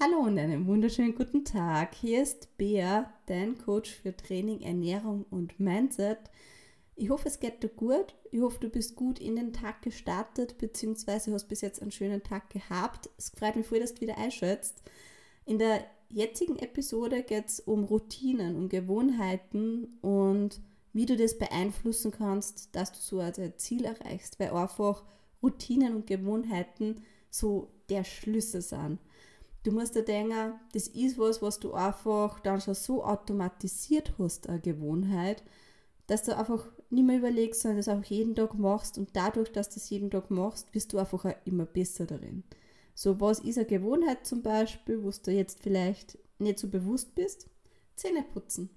Hallo und einen wunderschönen guten Tag. Hier ist Bea, dein Coach für Training, Ernährung und Mindset. Ich hoffe, es geht dir gut. Ich hoffe, du bist gut in den Tag gestartet, beziehungsweise hast bis jetzt einen schönen Tag gehabt. Es freut mich voll, dass du wieder einschätzt. In der jetzigen Episode geht es um Routinen, um Gewohnheiten und wie du das beeinflussen kannst, dass du so ein Ziel erreichst, weil einfach Routinen und Gewohnheiten so der Schlüssel sind. Du musst dir denken, das ist was, was du einfach dann schon so automatisiert hast, eine Gewohnheit, dass du einfach nicht mehr überlegst, sondern das auch jeden Tag machst und dadurch, dass du das jeden Tag machst, bist du einfach auch immer besser darin. So, was ist eine Gewohnheit zum Beispiel, wo du jetzt vielleicht nicht so bewusst bist? Zähneputzen.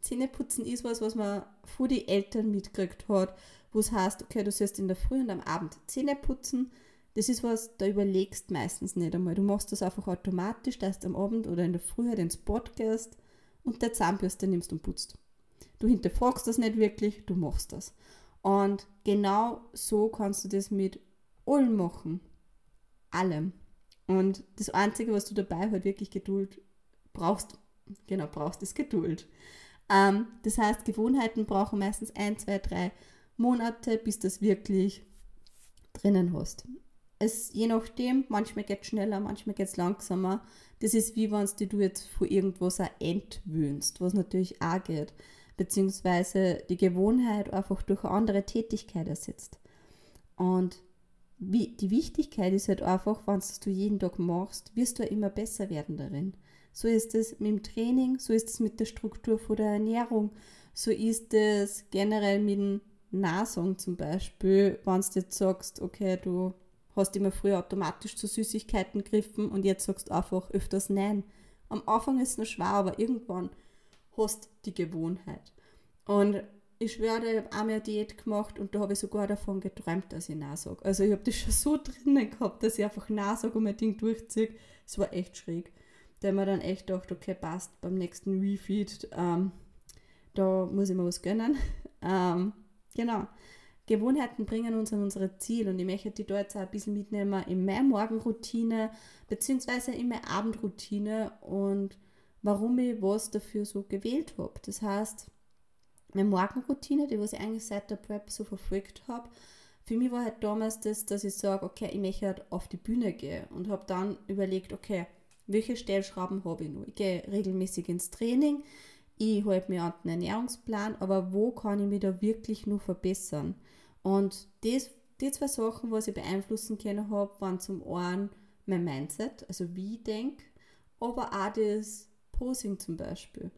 Zähneputzen ist was, was man von den Eltern mitgekriegt hat, wo es heißt, okay, du sollst in der Früh und am Abend Zähne putzen das ist was, da überlegst meistens nicht einmal. Du machst das einfach automatisch, dass du am Abend oder in der Früh halt ins gehst und der Zahnbürste nimmst und putzt. Du hinterfragst das nicht wirklich, du machst das. Und genau so kannst du das mit allem machen. Allem. Und das Einzige, was du dabei halt wirklich Geduld brauchst, genau, brauchst, ist Geduld. Ähm, das heißt, Gewohnheiten brauchen meistens ein, zwei, drei Monate, bis das wirklich drinnen hast es je nachdem, manchmal geht es schneller, manchmal geht es langsamer. Das ist wie wenn du jetzt vor irgendwas auch entwöhnst, was natürlich auch geht. Beziehungsweise die Gewohnheit einfach durch eine andere Tätigkeit ersetzt. Und wie, die Wichtigkeit ist halt einfach, wenn du jeden Tag machst, wirst du immer besser werden darin. So ist es mit dem Training, so ist es mit der Struktur von der Ernährung, so ist es generell mit dem Nasung zum Beispiel, wenn du jetzt sagst, okay, du hast immer früher automatisch zu Süßigkeiten gegriffen und jetzt sagst du einfach öfters Nein. Am Anfang ist es noch schwer, aber irgendwann hast du die Gewohnheit. Und ich schwöre, ich habe einmal eine Diät gemacht und da habe ich sogar davon geträumt, dass ich Nein sage. Also ich habe das schon so drinnen gehabt, dass ich einfach Nein sage und mein Ding durchziehe. Es war echt schräg. Da habe ich dann echt gedacht, okay, passt, beim nächsten Refeed, ähm, da muss ich mir was gönnen. Ähm, genau. Gewohnheiten bringen uns an unsere Ziele und ich möchte die da jetzt auch ein bisschen mitnehmen in meine Morgenroutine beziehungsweise in meine Abendroutine und warum ich was dafür so gewählt habe. Das heißt, meine Morgenroutine, die was ich eigentlich seit der Prep so verfolgt habe, für mich war halt damals das, dass ich sage, okay, ich möchte halt auf die Bühne gehen und habe dann überlegt, okay, welche Stellschrauben habe ich noch? Ich gehe regelmäßig ins Training, ich halte mir an den Ernährungsplan, aber wo kann ich mich da wirklich nur verbessern? Und das, die zwei Sachen, was ich beeinflussen können habe, waren zum einen mein Mindset, also wie ich denke, aber auch das Posing zum Beispiel.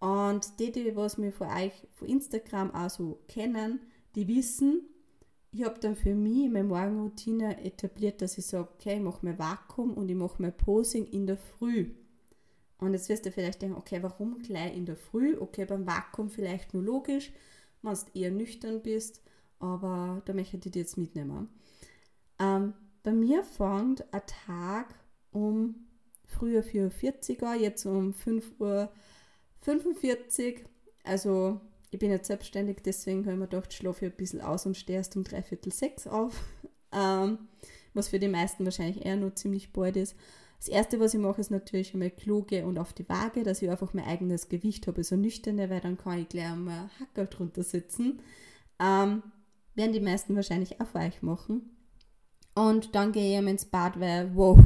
Und die, die was mir von euch von Instagram auch so kennen, die wissen, ich habe dann für mich meine Morgenroutine etabliert, dass ich sage, okay, ich mache mein Vakuum und ich mache mein Posing in der Früh. Und jetzt wirst du vielleicht denken, okay, warum gleich in der Früh? Okay, beim Vakuum vielleicht nur logisch, wenn du eher nüchtern bist aber da möchte ich dir jetzt mitnehmen. Ähm, bei mir fängt ein Tag um früher 4.40 Uhr, jetzt um 5.45 Uhr. Also ich bin jetzt selbstständig, deswegen habe ich mir gedacht, schlafe ich ein bisschen aus und stehe erst um dreiviertel sechs auf. Ähm, was für die meisten wahrscheinlich eher nur ziemlich bald ist. Das erste, was ich mache, ist natürlich einmal kluge und auf die Waage, dass ich einfach mein eigenes Gewicht habe, so nüchterne, weil dann kann ich gleich einmal Hacker drunter sitzen. Ähm, werden die meisten wahrscheinlich auch euch machen. Und dann gehe ich eben ins Bad, weil, wow,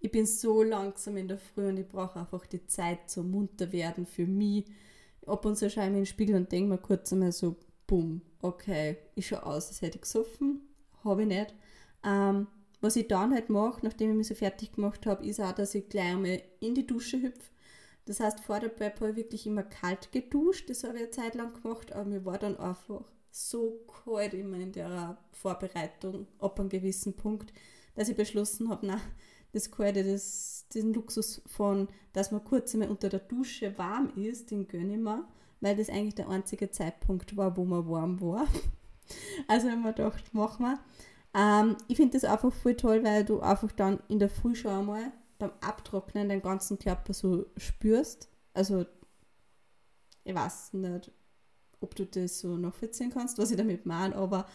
ich bin so langsam in der Früh und ich brauche einfach die Zeit zum munter werden für mich. Ab und zu schaue ich mir in den Spiegel und denke mir kurz einmal so, bumm, okay, ich schaue aus, als hätte ich gesoffen, habe ich nicht. Ähm, was ich dann halt mache, nachdem ich mich so fertig gemacht habe, ist auch, dass ich gleich einmal in die Dusche hüpfe. Das heißt, vor der Prep habe ich wirklich immer kalt geduscht, das habe ich eine Zeit lang gemacht, aber mir war dann einfach so kalt immer in der Vorbereitung ab einem gewissen Punkt, dass ich beschlossen habe, na das Kalte, das, diesen Luxus von, dass man kurz einmal unter der Dusche warm ist, den gönne ich mir, weil das eigentlich der einzige Zeitpunkt war, wo man warm war. Also haben wir gedacht, machen wir. Ähm, ich finde das einfach voll toll, weil du einfach dann in der Früh schon einmal beim Abtrocknen den ganzen Körper so spürst. Also, ich weiß nicht, ob du das so nachvollziehen kannst, was ich damit meine, aber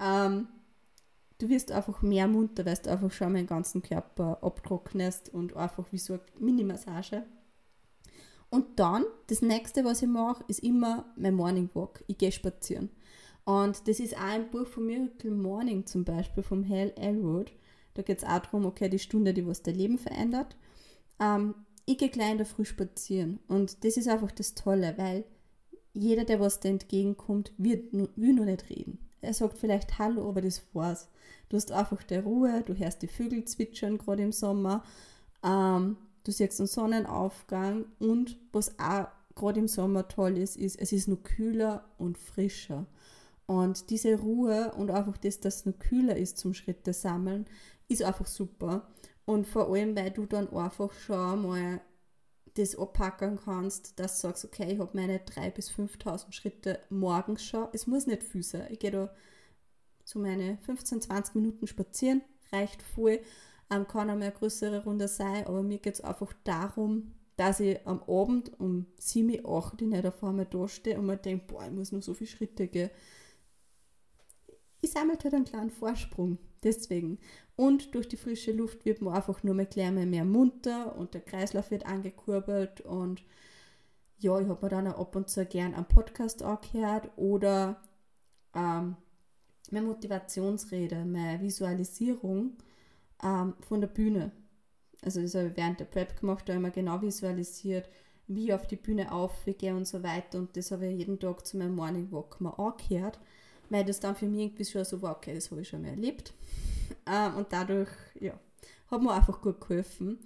ähm, du wirst einfach mehr munter, weil du einfach schon meinen ganzen Körper abtrocknest und einfach wie so eine Mini-Massage. Und dann, das nächste, was ich mache, ist immer mein Morning Walk. Ich gehe spazieren. Und das ist auch ein Buch von Miracle Morning zum Beispiel, vom Hal Elwood. Da geht es auch darum, okay, die Stunde, die was dein Leben verändert. Ähm, ich gehe gleich in der Früh spazieren. Und das ist einfach das Tolle, weil jeder, der was dir entgegenkommt, wird, will nur nicht reden. Er sagt vielleicht Hallo, aber das war's. Du hast einfach der Ruhe, du hörst die Vögel zwitschern, gerade im Sommer. Ähm, du siehst einen Sonnenaufgang und was auch gerade im Sommer toll ist, ist, es ist nur kühler und frischer. Und diese Ruhe und einfach das, dass es nur kühler ist zum Schritte sammeln, ist einfach super. Und vor allem, weil du dann einfach schon mal das abpacken kannst, dass du sagst, okay, ich habe meine 3.000 bis 5.000 Schritte morgens schon. Es muss nicht viel sein. Ich gehe da so meine 15, 20 Minuten spazieren, reicht voll. Ähm, kann auch mal eine größere Runde sein, aber mir geht es einfach darum, dass ich am Abend um 7, 8 nicht auf einmal da stehe und mir denke, boah, ich muss noch so viele Schritte gehen. Ich sammle halt einen kleinen Vorsprung. Deswegen. Und durch die frische Luft wird man einfach nur mehr klar mehr munter und der Kreislauf wird angekurbelt und ja, ich habe mir dann auch ab und zu gern einen Podcast angehört oder ähm, meine Motivationsrede, meine Visualisierung ähm, von der Bühne. Also das habe ich während der Prep gemacht, da habe ich mir genau visualisiert, wie ich auf die Bühne aufgehe und so weiter und das habe ich jeden Tag zu meinem Morning Walk mal angehört weil das dann für mich irgendwie schon so war, okay, das habe ich schon mal erlebt. Ähm, und dadurch, ja, hat mir einfach gut geholfen.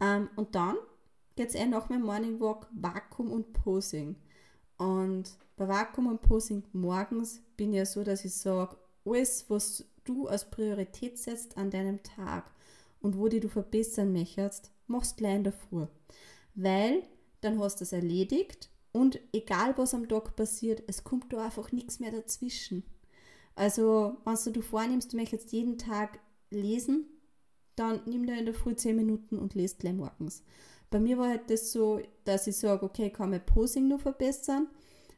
Ähm, und dann geht es eher nach meinem Morning Walk Vakuum und Posing. Und bei Vakuum und Posing morgens bin ich ja so, dass ich sage, alles, was du als Priorität setzt an deinem Tag und wo die du verbessern möchtest, machst gleich in der Früh. Weil dann hast du es erledigt und egal was am Tag passiert, es kommt da einfach nichts mehr dazwischen. Also, wenn du vornimmst, du möchtest jeden Tag lesen, dann nimm dir in der Früh 10 Minuten und lest gleich morgens. Bei mir war halt das so, dass ich sage, okay, kann mein Posing nur verbessern.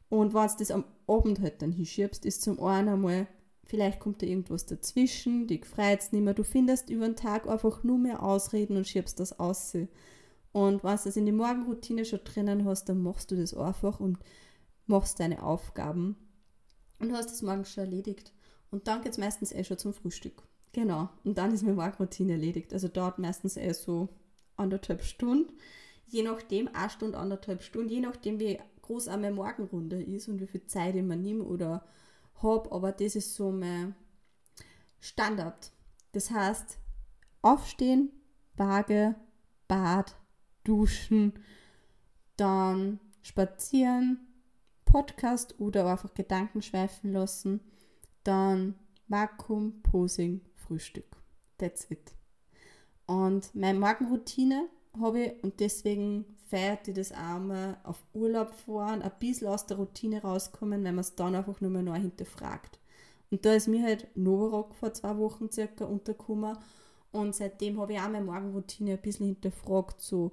Und wenn du das am Abend halt dann hinschiebst, ist zum einen einmal, vielleicht kommt da irgendwas dazwischen, dich freut es nicht mehr. Du findest über den Tag einfach nur mehr Ausreden und schiebst das aus. Und du das in die Morgenroutine schon drinnen hast, dann machst du das einfach und machst deine Aufgaben und hast das morgens schon erledigt. Und dann geht es meistens eh schon zum Frühstück. Genau. Und dann ist meine Morgenroutine erledigt. Also dauert meistens eh so anderthalb Stunden. Je nachdem, eine Stunde, anderthalb Stunden, je nachdem, wie groß auch meine Morgenrunde ist und wie viel Zeit ich mir nehme oder habe. Aber das ist so mein Standard. Das heißt, aufstehen, Waage, Bad, duschen, dann spazieren, Podcast oder einfach Gedanken schweifen lassen, dann Vakuum, Posing, Frühstück. That's it. Und meine Morgenroutine habe ich und deswegen feiert ich das auch mal auf Urlaub fahren, ein bisschen aus der Routine rauskommen, weil man es dann einfach nur mal neu hinterfragt. Und da ist mir halt Novarock vor zwei Wochen circa untergekommen und seitdem habe ich auch meine Morgenroutine ein bisschen hinterfragt, so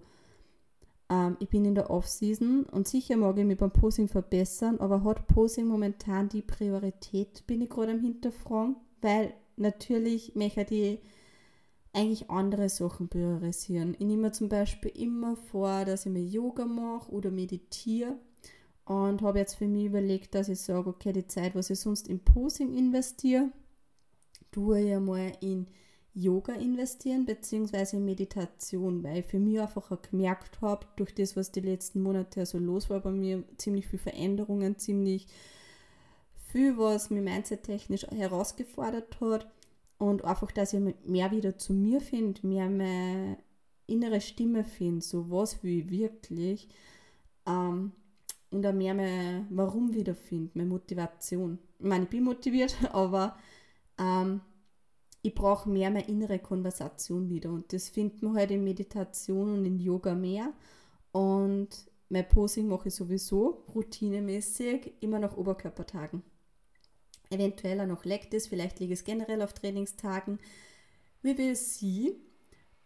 ähm, ich bin in der Off-Season und sicher mag ich mich beim Posing verbessern, aber hat Posing momentan die Priorität, bin ich gerade am Hinterfragen, weil natürlich möchte ich eigentlich andere Sachen priorisieren. Ich nehme zum Beispiel immer vor, dass ich mir Yoga mache oder meditiere und habe jetzt für mich überlegt, dass ich sage, okay, die Zeit, was ich sonst in Posing investiere, tue ich einmal in Yoga investieren, beziehungsweise Meditation, weil ich für mich einfach gemerkt habe, durch das, was die letzten Monate so los war bei mir, ziemlich viel Veränderungen, ziemlich viel, was mich mindset-technisch herausgefordert hat und einfach, dass ich mehr wieder zu mir finde, mehr meine innere Stimme finde, so was ich wirklich ähm, und auch mehr mein Warum wiederfinde, meine Motivation. Ich meine, ich bin motiviert, aber ähm, ich brauche mehr meine innere Konversation wieder. Und das findet man halt in Meditation und in Yoga mehr. Und mein Posing mache ich sowieso routinemäßig immer nach Oberkörpertagen. Eventuell auch noch leckt es, vielleicht liege es generell auf Trainingstagen. Wie will sie?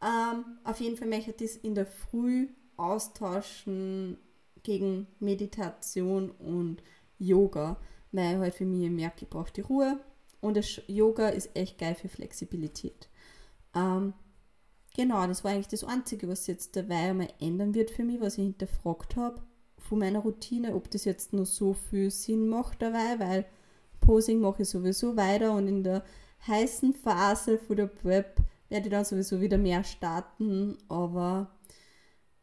Ähm, auf jeden Fall möchte ich das in der Früh austauschen gegen Meditation und Yoga, weil halt für mich merke, ich brauche die Ruhe, und das Yoga ist echt geil für Flexibilität. Ähm, genau, das war eigentlich das Einzige, was jetzt dabei einmal ändern wird für mich, was ich hinterfragt habe von meiner Routine, ob das jetzt nur so viel Sinn macht dabei, weil Posing mache ich sowieso weiter und in der heißen Phase von der Prep werde ich dann sowieso wieder mehr starten, aber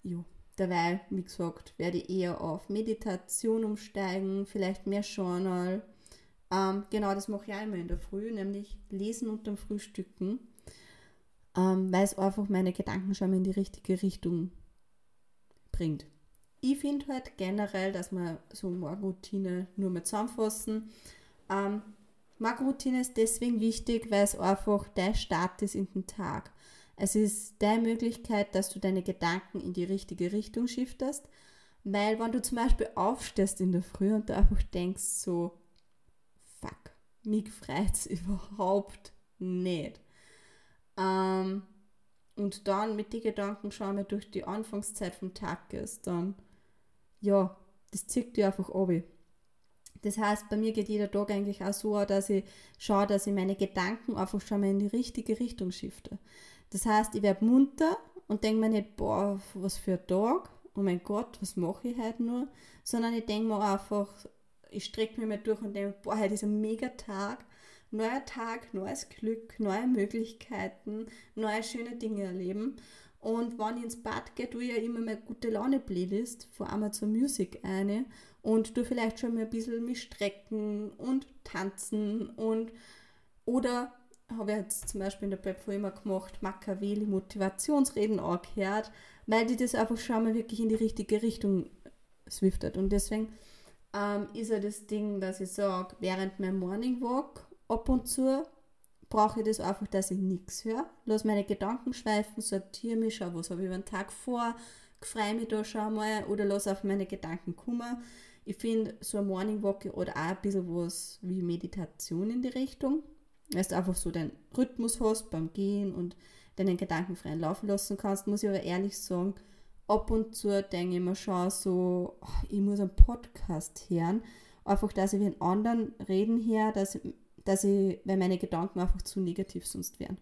ja, dabei, wie gesagt, werde ich eher auf Meditation umsteigen, vielleicht mehr Journal. Ähm, genau, das mache ich auch immer in der Früh, nämlich lesen und dann frühstücken, ähm, weil es einfach meine Gedanken schon mal in die richtige Richtung bringt. Ich finde halt generell, dass man so Morgenroutine nur mal zusammenfassen. Ähm, Morgenroutine ist deswegen wichtig, weil es einfach der Start ist in den Tag. Es ist der Möglichkeit, dass du deine Gedanken in die richtige Richtung shiftest. Weil wenn du zum Beispiel aufstehst in der Früh und du einfach denkst so, mich freut überhaupt nicht. Ähm, und dann mit den Gedanken schauen wir durch die Anfangszeit vom Tag ist, dann ja, das zieht dir einfach ab. Das heißt, bei mir geht jeder Tag eigentlich auch so, dass ich schaue, dass ich meine Gedanken einfach schon mal in die richtige Richtung shifte. Das heißt, ich werde munter und denke mir nicht, boah, was für ein Tag, oh mein Gott, was mache ich heute nur, sondern ich denke mir einfach, ich strecke mich mal durch und denke, boah, heute ist ein mega Tag, neuer Tag, neues Glück, neue Möglichkeiten, neue schöne Dinge erleben. Und wenn ich ins Bad gehe, tue ich ja immer meine gute Laune-Playlist von Amazon Music eine und du vielleicht schon mal ein bisschen mich strecken und tanzen und oder habe ich jetzt zum Beispiel in der Prep immer gemacht, Machiavelli Motivationsreden angehört, weil die das einfach schon mal wirklich in die richtige Richtung swiftet. Und deswegen ähm, ist ja das Ding, dass ich sage, während meinem Morning Walk ab und zu brauche ich das einfach, dass ich nichts höre. Lass meine Gedanken schweifen, sortiere mich, schau, was habe ich über den Tag vor, freue mich da schon mal oder lass auf meine Gedanken kommen. Ich finde so ein Morning Walk oder auch ein bisschen was wie Meditation in die Richtung. Dass du einfach so deinen Rhythmus hast beim Gehen und deinen Gedanken freien Laufen lassen kannst, muss ich aber ehrlich sagen, ab und zu denke ich mir schon so, ich muss einen Podcast hören. Einfach, dass ich mit anderen reden her, dass dass ich, weil meine Gedanken einfach zu negativ sonst wären.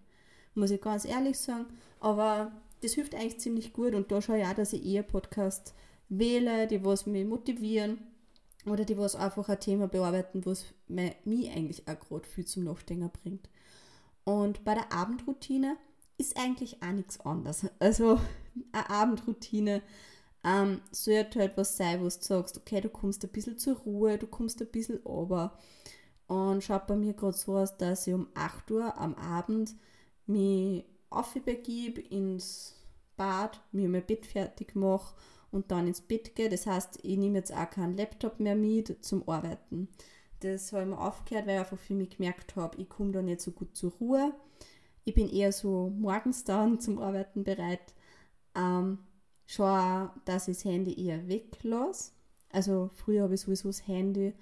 Muss ich ganz ehrlich sagen. Aber das hilft eigentlich ziemlich gut und da schaue ich auch, dass ich eher Podcasts wähle, die was mich motivieren oder die was einfach ein Thema bearbeiten, was mich eigentlich auch gerade viel zum Nachdenken bringt. Und bei der Abendroutine ist eigentlich auch nichts anderes. Also eine Abendroutine ähm, sollte halt was sein, wo du sagst, okay, du kommst ein bisschen zur Ruhe, du kommst ein bisschen runter. Und schaut bei mir gerade so aus, dass ich um 8 Uhr am Abend mich aufbegebe ins Bad, mir mein Bett fertig mache und dann ins Bett gehe. Das heißt, ich nehme jetzt auch keinen Laptop mehr mit zum Arbeiten. Das habe ich mir aufgehört, weil ich einfach für mich gemerkt habe, ich komme da nicht so gut zur Ruhe. Ich bin eher so morgens dann zum Arbeiten bereit. Ähm, schaue, dass ich das Handy eher weglasse. Also früher habe ich sowieso das Handy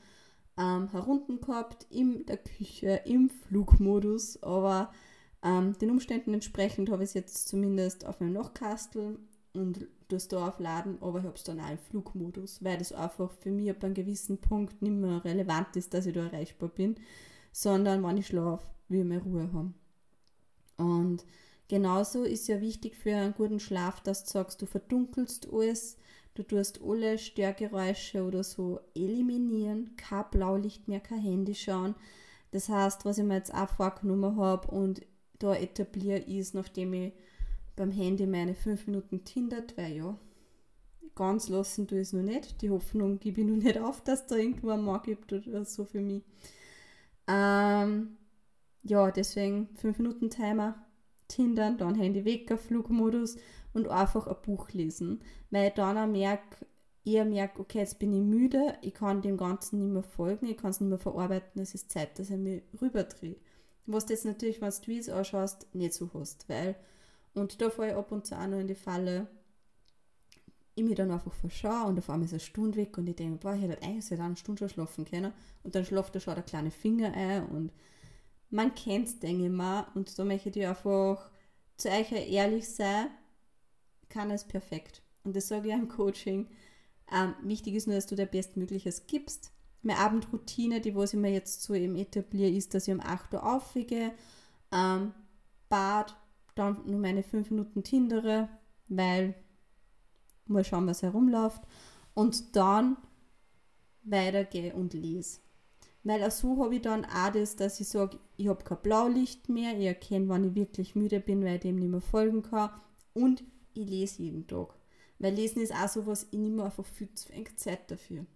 ähm, herunten gehabt, in der Küche, im Flugmodus, aber ähm, den Umständen entsprechend habe ich es jetzt zumindest auf meinem Nachkastel und das da aufladen, aber ich habe es dann auch im Flugmodus, weil das einfach für mich ab einem gewissen Punkt nicht mehr relevant ist, dass ich da erreichbar bin, sondern wenn ich schlafe, will ich mehr Ruhe haben. Und genauso ist ja wichtig für einen guten Schlaf, dass du sagst, du verdunkelst alles, Du tust alle Störgeräusche oder so eliminieren, kein Blaulicht mehr, kein Handy schauen. Das heißt, was ich mir jetzt auch vorgenommen habe und da etabliere ist, nachdem ich beim Handy meine 5 Minuten tindert, weil ja, ganz lassen ich es noch nicht. Die Hoffnung gebe ich noch nicht auf, dass da irgendwo ein Mann gibt oder so für mich. Ähm, ja, deswegen 5 Minuten Timer, Tindern, dann Handy weg Flugmodus und einfach ein Buch lesen, weil ich dann auch merke, eher merke, okay, jetzt bin ich müde, ich kann dem Ganzen nicht mehr folgen, ich kann es nicht mehr verarbeiten, es ist Zeit, dass ich mich rüberdrehe. Was du jetzt natürlich, wenn du Tweets anschaust, nicht so hast, weil, und da fahre ich ab und zu auch noch in die Falle, ich mich dann einfach verschaue und auf einmal ist eine Stunde weg und ich denke, boah, ich hätte eigentlich seit einer Stunde schon schlafen können und dann schlaft da schon der kleine Finger ein und man kennt es, denke ich mal, und da möchte ich einfach zu euch ehrlich sein, keiner ist perfekt. Und das sage ich im Coaching. Ähm, wichtig ist nur, dass du der Bestmögliches gibst, meine Abendroutine, die was ich mir jetzt so eben etabliere, ist, dass ich um 8 Uhr aufwiege, ähm, Bad, dann nur meine 5 Minuten Tindere, weil mal schauen, was herumläuft und dann weitergehe und lese. Weil auch so habe ich dann auch das, dass ich sage, ich habe kein Blaulicht mehr, ich erkenne, wann ich wirklich müde bin, weil ich dem nicht mehr folgen kann und ich lese jeden Tag. Weil Lesen ist auch so was, ich nehme einfach viel zu wenig Zeit dafür.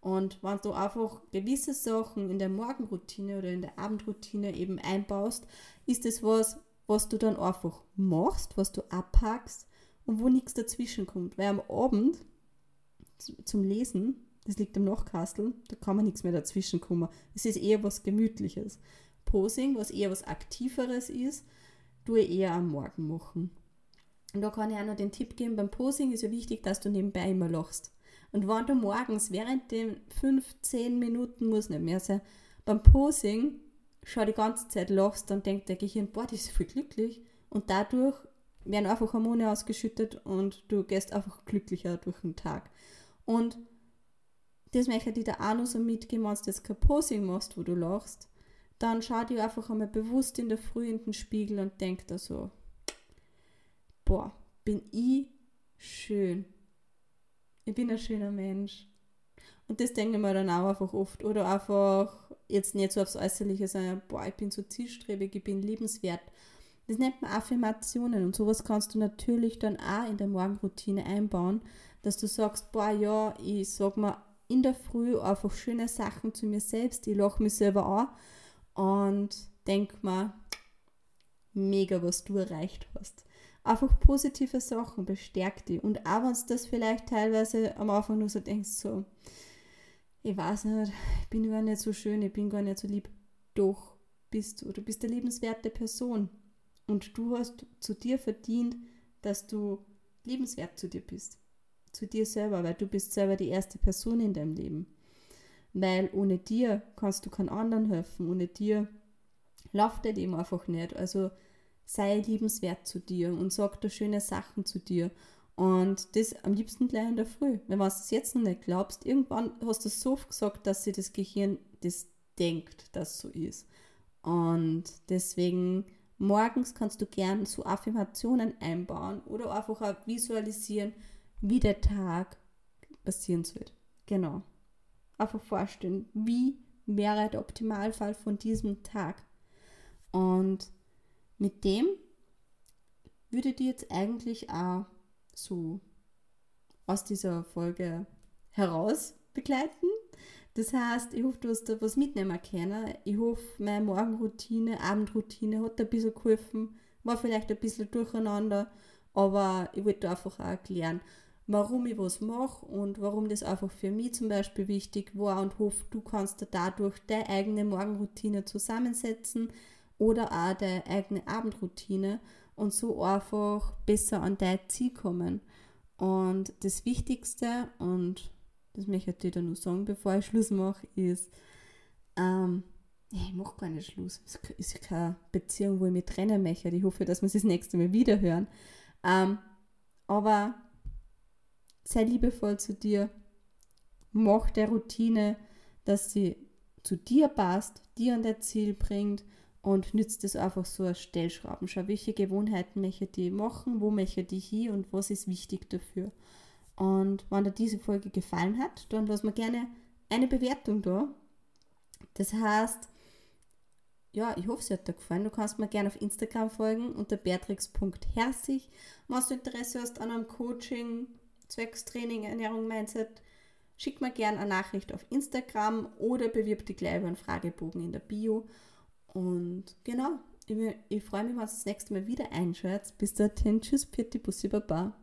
Und wenn du einfach gewisse Sachen in der Morgenroutine oder in der Abendroutine eben einbaust, ist es was, was du dann einfach machst, was du abhackst und wo nichts dazwischen kommt. Weil am Abend zum Lesen, das liegt am Nachkastel, da kann man nichts mehr dazwischen kommen. Es ist eher was Gemütliches. Posing, was eher was Aktiveres ist, tue ich eher am Morgen machen. Und da kann ich auch noch den Tipp geben, beim Posing ist ja wichtig, dass du nebenbei immer lachst. Und wenn du morgens während den 15 Minuten, muss nicht mehr sein, beim Posing schau die ganze Zeit lachst, dann denkt der Gehirn, boah, die ist voll glücklich. Und dadurch werden einfach Hormone ausgeschüttet und du gehst einfach glücklicher durch den Tag. Und das möchte ich dir auch noch so mitgeben, wenn du jetzt kein Posing machst, wo du lachst, dann schau dir einfach einmal bewusst in der Früh in den Spiegel und denk da so, boah, bin ich schön. Ich bin ein schöner Mensch. Und das denke ich mir dann auch einfach oft. Oder einfach jetzt nicht so aufs Äußerliche, sondern, boah, ich bin so zielstrebig, ich bin liebenswert. Das nennt man Affirmationen und sowas kannst du natürlich dann auch in der Morgenroutine einbauen, dass du sagst, boah, ja, ich sag mal in der Früh einfach schöne Sachen zu mir selbst, ich lache mich selber an und denk mal, mega, was du erreicht hast einfach positive Sachen, bestärkt die. Und auch wenn du das vielleicht teilweise am Anfang nur so denkst, so, ich weiß nicht, ich bin gar nicht so schön, ich bin gar nicht so lieb. Doch bist du, du bist eine liebenswerte Person. Und du hast zu dir verdient, dass du liebenswert zu dir bist. Zu dir selber, weil du bist selber die erste Person in deinem Leben. Weil ohne dir kannst du keinen anderen helfen. Ohne dir läuft der Leben einfach nicht. Also sei liebenswert zu dir und sag da schöne Sachen zu dir. Und das am liebsten gleich in der Früh. Wenn du es jetzt noch nicht glaubst, irgendwann hast du es so oft gesagt, dass sich das Gehirn das denkt, dass so ist. Und deswegen morgens kannst du gern so Affirmationen einbauen oder einfach auch visualisieren, wie der Tag passieren soll. Genau. Einfach vorstellen, wie wäre der Optimalfall von diesem Tag. Und mit dem würde die jetzt eigentlich auch so aus dieser Folge heraus begleiten. Das heißt, ich hoffe, du hast da was mitnehmen können. Ich hoffe, meine Morgenroutine, Abendroutine hat ein bisschen geholfen. War vielleicht ein bisschen durcheinander, aber ich wollte einfach auch erklären, warum ich was mache und warum das einfach für mich zum Beispiel wichtig war und hoffe, du kannst da dadurch deine eigene Morgenroutine zusammensetzen oder auch deine eigene Abendroutine und so einfach besser an dein Ziel kommen. Und das Wichtigste, und das möchte ich dir dann nur sagen, bevor ich Schluss mache, ist, ähm, ich mache gar nicht Schluss. Es ist keine Beziehung, wo ich mich trennen möchte. Ich hoffe, dass wir es das nächste Mal wieder hören. Ähm, aber sei liebevoll zu dir. Mach der Routine, dass sie zu dir passt, dir an dein Ziel bringt und nützt es einfach so als Stellschrauben. Schau, welche Gewohnheiten möchte ich machen, wo möchte ich hier und was ist wichtig dafür. Und wenn dir diese Folge gefallen hat, dann lass mir gerne eine Bewertung da. Das heißt, ja, ich hoffe, es hat dir gefallen. Du kannst mir gerne auf Instagram folgen unter beatrix.herzig. Wenn du Interesse hast an einem Coaching, Zweckstraining, Ernährung, Mindset, schick mir gerne eine Nachricht auf Instagram oder bewirb dich gleich über einen Fragebogen in der Bio. Und genau, ich, ich freue mich, wenn du das nächste Mal wieder einschaltet. Bis dahin, tschüss, Pitti, Bussi, Baba.